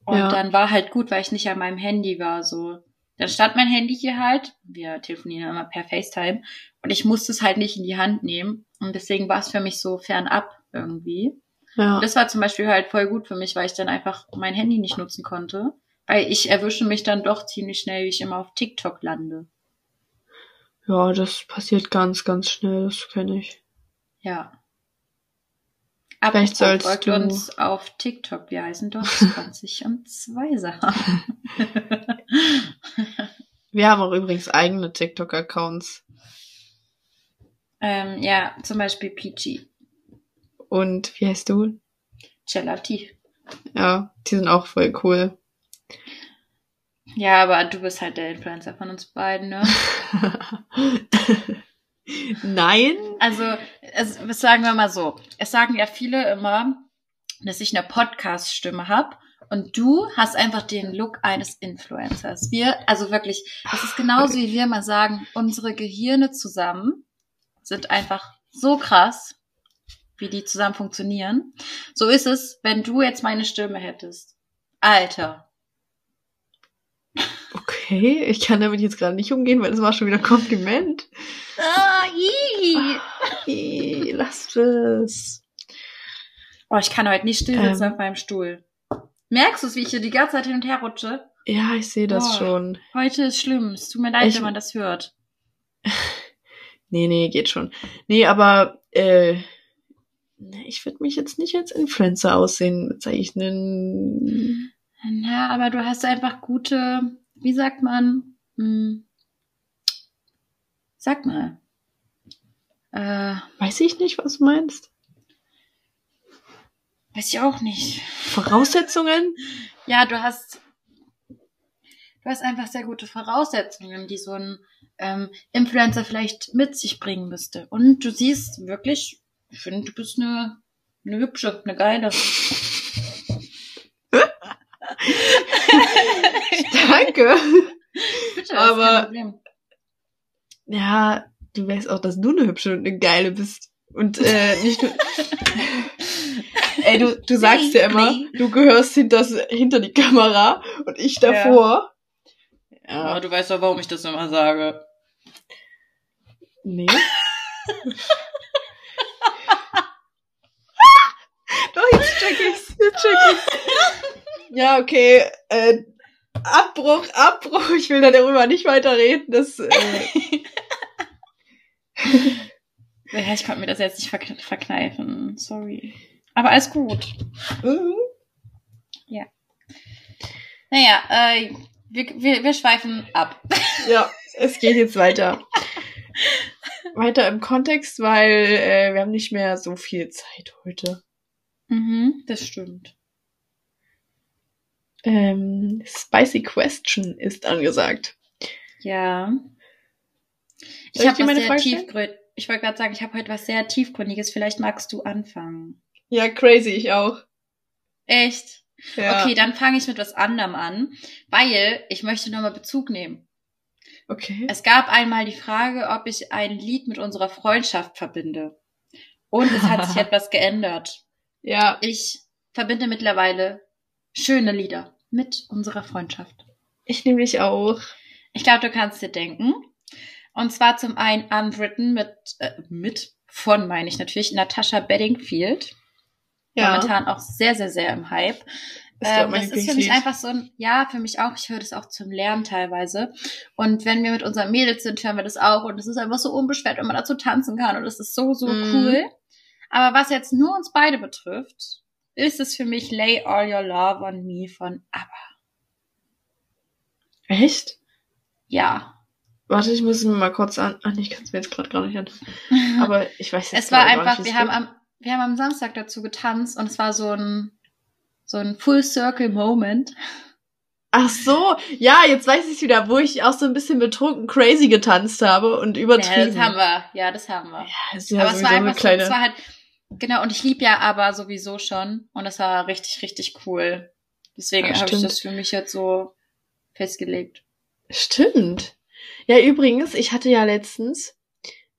und Ja. dann war halt gut, weil ich nicht an meinem Handy war, so. Dann stand mein Handy hier halt, wir telefonieren immer per FaceTime und ich musste es halt nicht in die Hand nehmen und deswegen war es für mich so fernab irgendwie. Ja. Und das war zum Beispiel halt voll gut für mich, weil ich dann einfach mein Handy nicht nutzen konnte, weil ich erwische mich dann doch ziemlich schnell, wie ich immer auf TikTok lande. ja, das passiert ganz, ganz schnell, das kenne ich. Ja. Vielleicht Apropos, sollst folgt du- uns auf TikTok. Wir heißen dort 20 und 2 Sachen. [laughs] Wir haben auch übrigens eigene TikTok-Accounts. ähm, ja, zum Beispiel Peachy. Und wie heißt du? Gelati. Ja, die sind auch voll cool. Ja, aber du bist halt der Influencer von uns beiden, ne? [laughs] Nein? Also, es, was sagen wir mal so. Es sagen ja viele immer, dass ich eine Podcast-Stimme habe. Und du hast einfach den Look eines Influencers. Wir, also wirklich, das ist genauso wie wir mal sagen, unsere Gehirne zusammen sind einfach so krass, wie die zusammen funktionieren. So ist es, wenn du jetzt meine Stimme hättest. Alter. Okay, ich kann damit jetzt gerade nicht umgehen, weil das war schon wieder ein Kompliment. Ah, ii. Ih, Lasst es. Oh, ich kann heute nicht still sitzen Ähm. auf meinem Stuhl. Merkst du es, wie ich hier die ganze Zeit hin und her rutsche? Ja, ich sehe das Boah. schon. Heute ist schlimm. Es tut mir leid, Ich- wenn man das hört. [laughs] Nee, nee, geht schon. Nee, aber äh, nee, ich würde mich jetzt nicht als Influencer aussehen bezeichnen. Ja, aber du hast einfach gute, wie sagt man? Hm, sag mal. Äh, Weiß ich nicht, was du meinst. Weiß ich auch nicht. Voraussetzungen? Ja, du hast, du hast einfach sehr gute Voraussetzungen, die so ein ähm, Influencer vielleicht mit sich bringen müsste. Und du siehst wirklich, ich finde, du bist eine, eine hübsche, eine geile. [laughs] Danke. Bitte, Aber- ist kein Problem. Ja, du weißt auch, dass du eine hübsche und eine geile bist. Und äh, nicht nur. [laughs] Ey, du, du sagst ja immer, du gehörst hinter, hinter die Kamera und ich davor. Ja. Aber du weißt doch, warum ich das immer sage. Nee. [laughs] Doch, jetzt check ich's. Jetzt check ich's. Ja, okay. Äh, Abbruch, Abbruch. Ich will da darüber nicht weiter reden. Das, äh, [laughs] Ja, ich konnte mir das jetzt nicht verk verkneifen. Sorry. Aber alles gut. mhm. Naja, äh, wir, wir, wir schweifen ab. [laughs] Ja, es geht jetzt weiter. Weiter im Kontext, weil äh, wir haben nicht mehr so viel Zeit heute. Mhm, das stimmt. Ähm, Spicy Question ist angesagt. Ja. Ich Soll ich habe meine sehr Frage. Ich wollte gerade sagen, ich habe heute was sehr tiefgründiges. Vielleicht magst du anfangen. Ja, crazy, ich auch. Echt? Ja. Okay, dann fange ich mit was anderem an, weil ich möchte nochmal Bezug nehmen. Okay. Es gab einmal die Frage, ob ich ein Lied mit unserer Freundschaft verbinde. Und es hat sich [laughs] etwas geändert. Ja. Ich verbinde mittlerweile schöne Lieder mit unserer Freundschaft. Ich nämlich auch. Ich glaube, du kannst dir denken. Und zwar zum einen Unwritten mit, äh, mit, von meine ich natürlich, Natasha Bedingfield. Ja. Momentan auch sehr, sehr, sehr im Hype. Glaub, Ähm, das ist für mich einfach so ein, ja, für mich auch. Ich höre das auch zum Lernen teilweise. Und wenn wir mit unseren Mädels sind, hören wir das auch. Und es ist einfach so unbeschwert, wenn man dazu tanzen kann. Und das ist so, so Mhm. cool. Aber was jetzt nur uns beide betrifft, ist es für mich Lay All Your Love on Me von ABBA. Echt? Ja. Warte, ich muss es mir mal kurz an. Ach, ich kann es mir jetzt gerade gar nicht an. Aber ich weiß jetzt es war einfach, wir es haben am, wir haben am Samstag dazu getanzt und es war so ein, so ein Full Circle Moment. Ach so, ja, jetzt weiß ich wieder, wo ich auch so ein bisschen betrunken crazy getanzt habe und Ja, übertrieben. das haben wir. Ja, das haben wir. Ja, ist ja aber es sowieso war einfach so, es war halt, genau, und ich lieb ja aber sowieso schon. Und das war richtig, richtig cool. Deswegen Ja, habe ich das für mich jetzt so festgelegt. Stimmt. Ja, übrigens, ich hatte ja letztens,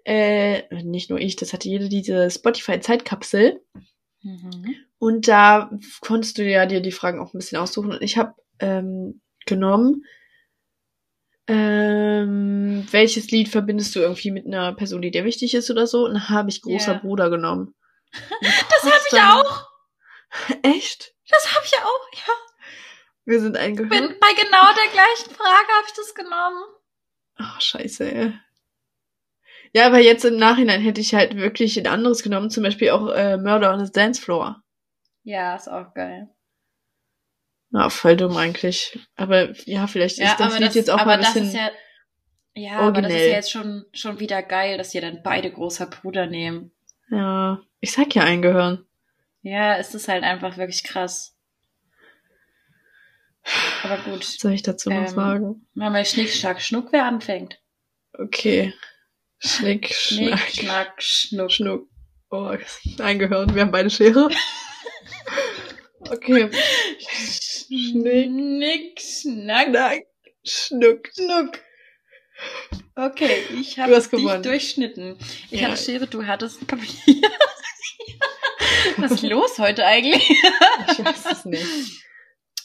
äh, nicht nur ich, das hatte jede diese Spotify-Zeitkapsel. Mhm. Und da konntest du ja dir die Fragen auch ein bisschen aussuchen. Und ich habe ähm, genommen, ähm, welches Lied verbindest du irgendwie mit einer Person, die dir wichtig ist oder so? Und dann habe ich großer Ja. Bruder genommen. [laughs] Das habe ich auch. [laughs] Echt? Das habe ich auch. Ja. Wir sind ein Gehör. Bin, bei genau der gleichen Frage habe ich das genommen. Ach, scheiße, ey. Ja, aber jetzt im Nachhinein hätte ich halt wirklich ein anderes genommen, zum Beispiel auch äh, Murder on the Dance Floor. Ja, ist auch geil. Ja, voll dumm eigentlich. Aber ja, vielleicht ist das Lied jetzt auch aber mal ein das bisschen. ist ja, ja, aber das ist originell. ja jetzt schon, schon wieder geil, dass ihr dann beide großer Bruder nehmen. Ja, ich sag ja eingehören. Ja, es ist halt einfach wirklich krass. Aber gut. Was soll ich dazu noch Ähm, sagen? Machen wir Schnick, Schnack, Schnuck, wer anfängt? Okay. Schnick, Schnick, Schnack, Schnack, Schnuck. Schnuck. Oh, eingehören. Wir haben beide Schere. Okay. Schnick, Schnick, Schnack, Schnack, Schnuck. Schnuck. Okay, ich habe dich gewonnen. durchschnitten. Ich Ja. hatte Schere, du hattest Papier. [laughs] Was ist los heute eigentlich? Ich weiß es nicht.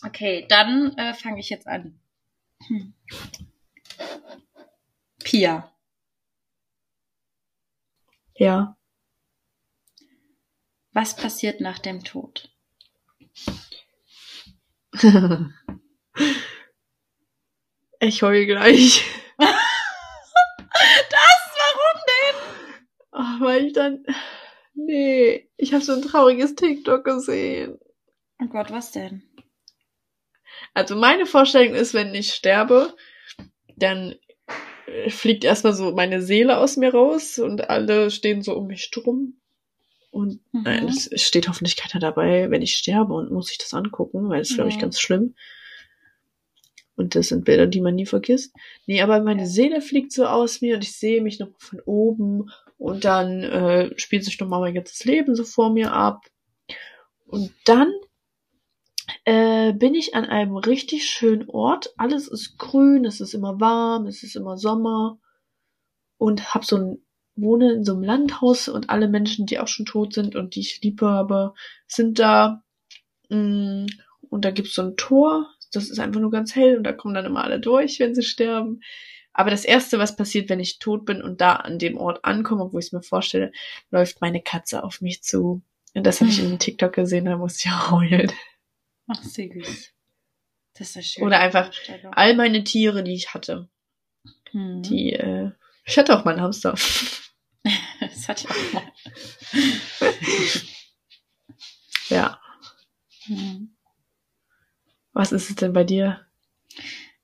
Okay, dann äh, fange ich jetzt an. Hm. Pia. Ja. Was passiert nach dem Tod? [laughs] ich heul gleich. [laughs] Warum denn? Ach, weil ich dann. Nee, ich habe so ein trauriges TikTok gesehen. Oh Gott, was denn? Also meine Vorstellung ist, wenn ich sterbe, dann fliegt erstmal so meine Seele aus mir raus und alle stehen so um mich drum. Und Mhm. nein, es steht hoffentlich keiner dabei, wenn ich sterbe und muss ich das angucken, weil das ist, glaube ich, Ja. ganz schlimm. Und das sind Bilder, die man nie vergisst. Nee, aber meine Seele fliegt so aus mir und ich sehe mich noch von oben und dann äh, spielt sich nochmal mein ganzes Leben so vor mir ab. Und dann äh, bin ich an einem richtig schönen Ort. Alles ist grün, es ist immer warm, es ist immer Sommer. Und hab so ein, wohne in so einem Landhaus und alle Menschen, die auch schon tot sind und die ich liebe habe, sind da. Mm, und da gibt's so ein Tor das ist einfach nur ganz hell und da kommen dann immer alle durch, wenn sie sterben. Aber das Erste, was passiert, wenn ich tot bin und da an dem Ort ankomme, wo ich es mir vorstelle, läuft meine Katze auf mich zu. Und das habe ich in TikTok gesehen, da musste ich heulen. Ach, süß. Das ist ja schön. Oder einfach all meine Tiere, die ich hatte. Hm. Die, äh, ich hatte auch mal einen Hamster. [laughs] das hatte ich auch mal. [laughs] ja. Hm. Was ist es denn bei dir?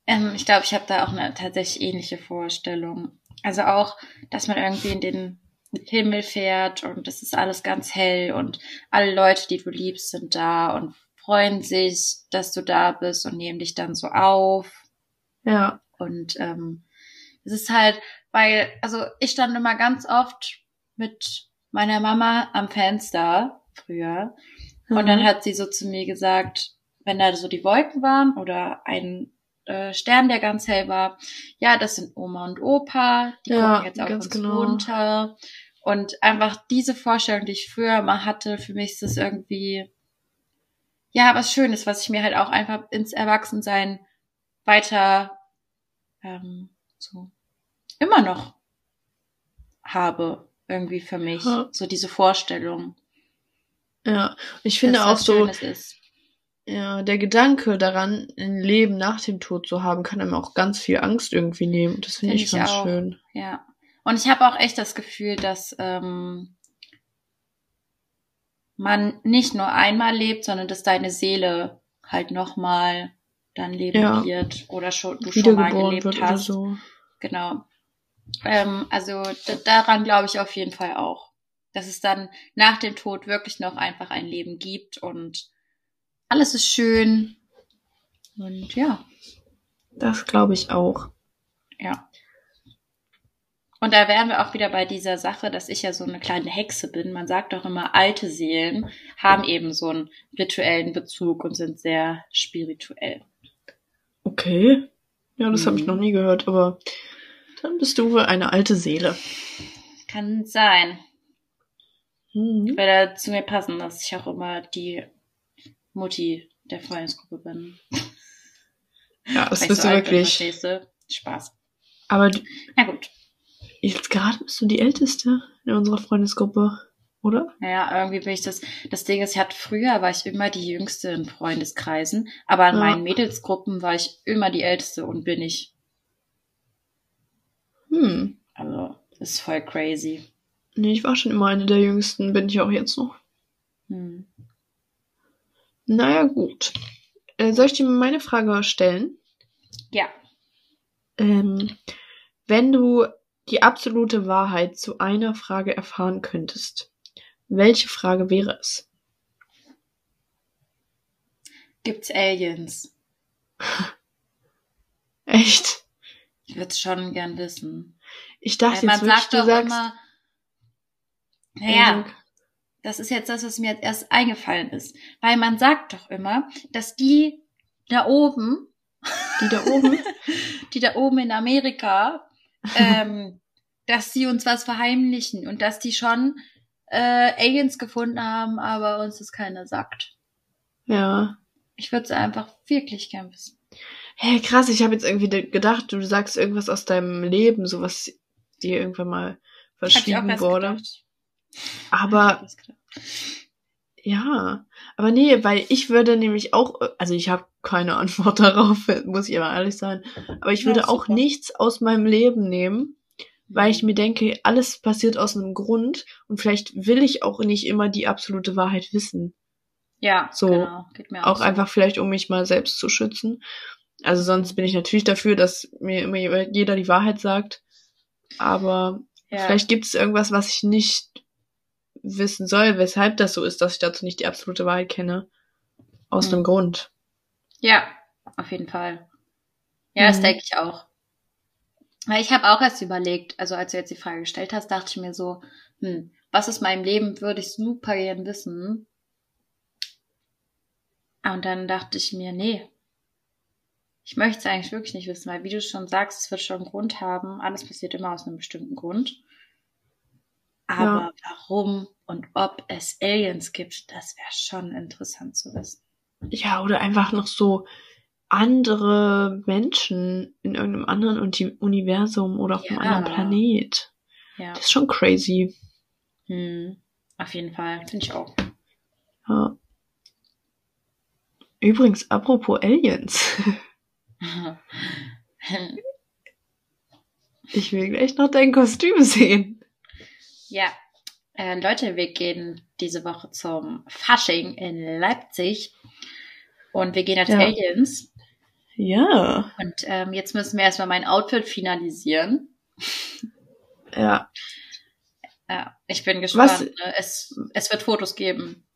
Ähm, ich glaube, ich habe da auch eine tatsächlich ähnliche Vorstellung. Also auch, dass man irgendwie in den Himmel fährt und es ist alles ganz hell und alle Leute, die du liebst, sind da und freuen sich, dass du da bist und nehmen dich dann so auf. Ja. Und ähm, es ist halt, weil, also ich stand immer ganz oft mit meiner Mama am Fenster früher. Mhm. Und dann hat sie so zu mir gesagt, wenn da so die Wolken waren oder ein äh, Stern, der ganz hell war, ja, das sind Oma und Opa, die Ja, gucken jetzt auf ganz uns genau. runter. Und einfach diese Vorstellung, die ich früher mal hatte, für mich ist das irgendwie, ja, was Schönes, was ich mir halt auch einfach ins Erwachsensein weiter ähm, so immer noch habe, irgendwie für mich. Ja. So diese Vorstellung. Ja. Ich finde auch so, ist. ja, der Gedanke daran, ein Leben nach dem Tod zu haben, kann einem auch ganz viel Angst irgendwie nehmen. Das finde Find ich ich ganz auch. schön. Ja. Und ich habe auch echt das Gefühl, dass ähm, man nicht nur einmal lebt, sondern dass deine Seele halt nochmal dann leben Ja. wird oder schon, du schon mal gelebt hast. so. Genau. Ähm, also daran glaube ich auf jeden Fall auch. Dass es dann nach dem Tod wirklich noch einfach ein Leben gibt und alles ist schön. Und ja, Das glaube ich auch. ja. Und da wären wir auch wieder bei dieser Sache, dass ich ja so eine kleine Hexe bin. Man sagt doch immer, alte Seelen haben eben so einen rituellen Bezug und sind sehr spirituell. Okay. Ja, das habe ich Mhm. noch nie gehört, aber dann bist du wohl eine alte Seele. Kann sein. Mhm. Würde zu mir passen, dass ich auch immer die Mutti der Freundesgruppe bin. Ja, das Weil bist so du bin, wirklich. du? Spaß. Aber Na gut. Jetzt gerade bist du die Älteste in unserer Freundesgruppe, oder? Naja, irgendwie bin ich das. Das Ding ist, ich hatte früher war ich immer die Jüngste in Freundeskreisen, aber in Ja. meinen Mädelsgruppen war ich immer die Älteste und bin ich. Hm. Also, das ist voll crazy. Nee, ich war schon immer eine der Jüngsten, bin ich auch jetzt noch. Hm. Naja, gut. Äh, soll ich dir meine Frage stellen? Ja. Ähm, wenn du die absolute Wahrheit zu einer Frage erfahren könntest, welche Frage wäre es? Gibt's Aliens? [laughs] Echt? Ich würde es schon gern wissen. Ich Weil dachte man jetzt wirklich, sagt du doch sagst. immer. Naja, das ist jetzt das, was mir jetzt erst eingefallen ist. Weil man sagt doch immer, dass die da oben, die da oben. [laughs] die da oben in Amerika, [laughs] ähm, dass sie uns was verheimlichen und dass die schon äh, Aliens gefunden haben, aber uns das keiner sagt. ja. Ich würde es einfach wirklich gern wissen. Hey, krass, ich habe jetzt irgendwie gedacht, du sagst irgendwas aus deinem Leben, so was dir irgendwann mal verschwiegen erst wurde. gedacht. Aber. [laughs] ja, aber nee, weil ich würde nämlich auch, also ich habe keine [laughs] Antwort darauf, muss ich aber ehrlich sein, aber ich Ja, würde auch super. nichts aus meinem Leben nehmen, weil ich mir denke, alles passiert aus einem Grund und vielleicht will ich auch nicht immer die absolute Wahrheit wissen. ja, so, genau. Geht mir Auch so. einfach vielleicht, um mich mal selbst zu schützen. Also sonst bin ich natürlich dafür, dass mir immer jeder die Wahrheit sagt. Aber ja. vielleicht gibt es irgendwas, was ich nicht wissen soll, weshalb das so ist, dass ich dazu nicht die absolute Wahrheit kenne. Aus Hm. einem Grund. Ja, auf jeden Fall. Ja, das Mhm. denke ich auch. Weil ich habe auch erst überlegt, also als du jetzt die Frage gestellt hast, dachte ich mir so, hm, was ist meinem Leben, würde ich super gern wissen. Und dann dachte ich mir, nee, ich möchte es eigentlich wirklich nicht wissen, weil wie du schon sagst, es wird schon einen Grund haben. Alles passiert immer aus einem bestimmten Grund. Aber warum und ob es Aliens gibt, das wäre schon interessant zu wissen. Ja, oder einfach noch so andere Menschen in irgendeinem anderen Uni- Universum oder auf einem Ja. anderen Planet. Ja, Das ist schon crazy. hm, auf jeden Fall, finde ich auch. Ja. Übrigens, apropos Aliens. [laughs] Ich will gleich noch dein Kostüm sehen. Ja, äh, Leute, wir gehen diese Woche zum Fasching in Leipzig und wir gehen als Ja. Aliens. Ja. Und ähm, jetzt müssen wir erstmal mein Outfit finalisieren. [laughs] Ja. Ja, ich bin gespannt. Was- Ne? Es, es wird Fotos geben.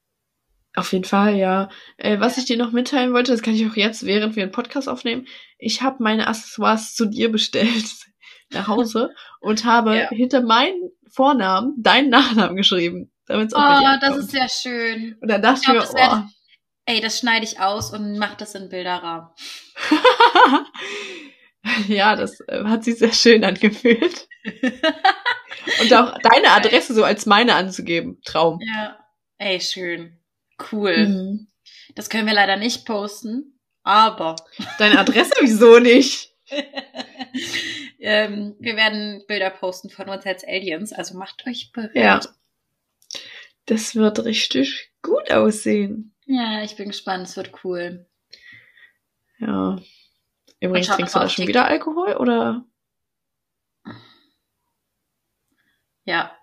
Auf jeden Fall, ja. Äh, was ich dir noch mitteilen wollte, das kann ich auch jetzt, während wir einen Podcast aufnehmen. Ich habe meine Accessoires zu dir bestellt nach Hause und habe Ja. hinter meinen Vornamen deinen Nachnamen geschrieben, damit es auch Oh, das ist sehr schön. Und dann dachte Ich glaub, ich mir, wär- Ey, das schneide ich aus und mach das in Bilderrahmen. oh. [laughs] ja, das äh, hat sich sehr schön angefühlt. [laughs] Und auch deine Adresse so als meine anzugeben. Traum. Ja. Ey, schön. Cool. Mhm. Das können wir leider nicht posten, aber Deine Adresse wieso nicht? [laughs] ähm, wir werden Bilder posten von uns als Aliens, also macht euch bereit. Ja. Das wird richtig gut aussehen. Ja, ich bin gespannt, es wird cool. Ja. Übrigens, trinkst du da schon wieder Alkohol oder? Ja.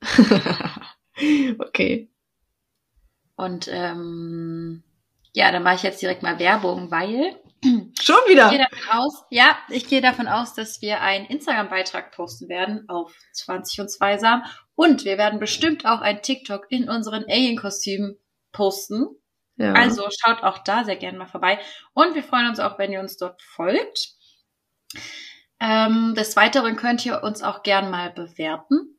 [laughs] okay. Und ähm, ja, dann mache ich jetzt direkt mal Werbung, weil [clears throat] Schon ich gehe wieder? davon aus, ja, ich gehe davon aus, dass wir einen Instagram-Beitrag posten werden auf 20 und Zweisam. Und wir werden bestimmt auch ein TikTok in unseren Alien-Kostümen posten. Ja. Also schaut auch da sehr gerne mal vorbei. Und wir freuen uns auch, wenn ihr uns dort folgt. Ähm, des Weiteren könnt ihr uns auch gern mal bewerten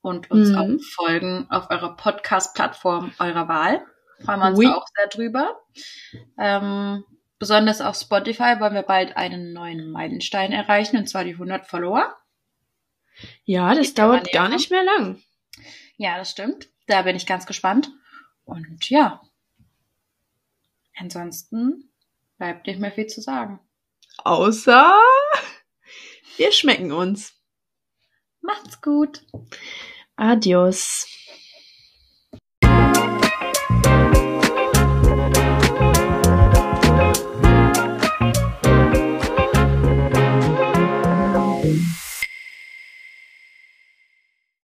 und uns Mhm. auch folgen auf eurer Podcast-Plattform eurer Wahl. Freuen wir uns Oui. auch sehr drüber. Ähm, besonders auf Spotify wollen wir bald einen neuen Meilenstein erreichen, und zwar die 100 Follower. ja, das dauert gar nicht mehr lang. Ja, das stimmt. Da bin ich ganz gespannt. Und ja, ansonsten bleibt nicht mehr viel zu sagen. Außer wir schmecken uns. Macht's gut. Adios.